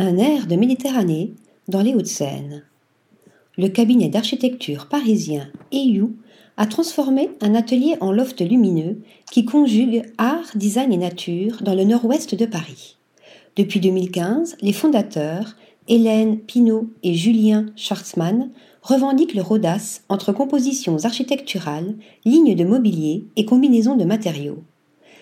Un air de Méditerranée dans les Hauts-de-Seine. Le cabinet d'architecture parisien EU a transformé un atelier en loft lumineux qui conjugue art, design et nature dans le nord-ouest de Paris. Depuis 2015, les fondateurs, Hélène Pinault et Julien Schwartzmann, revendiquent leur audace entre compositions architecturales, lignes de mobilier et combinaisons de matériaux.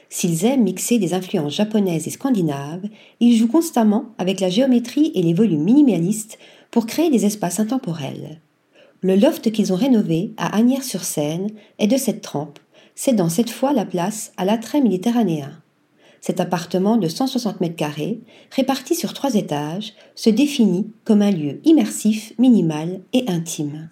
S'ils aiment mixer des influences japonaises et scandinaves, ils jouent constamment avec la géométrie et les volumes minimalistes pour créer des espaces intemporels. Le loft qu'ils ont rénové à Agnières-sur-Seine est de cette trempe, cédant cette fois la place à l'attrait méditerranéen. Cet appartement de 160 mètres carrés, réparti sur trois étages, se définit comme un lieu immersif, minimal et intime.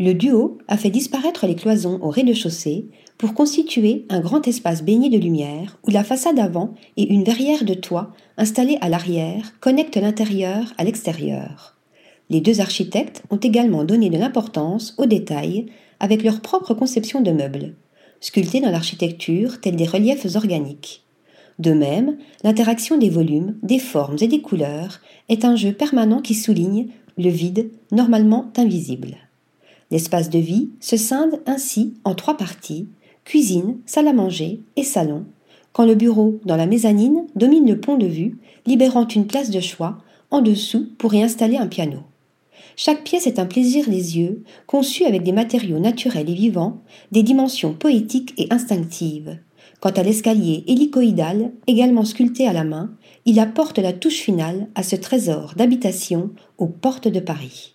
Le duo a fait disparaître les cloisons au rez-de-chaussée pour constituer un grand espace baigné de lumière où la façade avant et une verrière de toit installée à l'arrière connectent l'intérieur à l'extérieur. Les deux architectes ont également donné de l'importance aux détails avec leur propre conception de meubles, sculptés dans l'architecture tels des reliefs organiques. De même, l'interaction des volumes, des formes et des couleurs est un jeu permanent qui souligne le vide normalement invisible. L'espace de vie se scinde ainsi en trois parties cuisine, salle à manger et salon, quand le bureau, dans la mezzanine, domine le pont de vue, libérant une place de choix en dessous pour y installer un piano. Chaque pièce est un plaisir des yeux, conçu avec des matériaux naturels et vivants, des dimensions poétiques et instinctives. Quant à l'escalier hélicoïdal, également sculpté à la main, il apporte la touche finale à ce trésor d'habitation aux portes de Paris.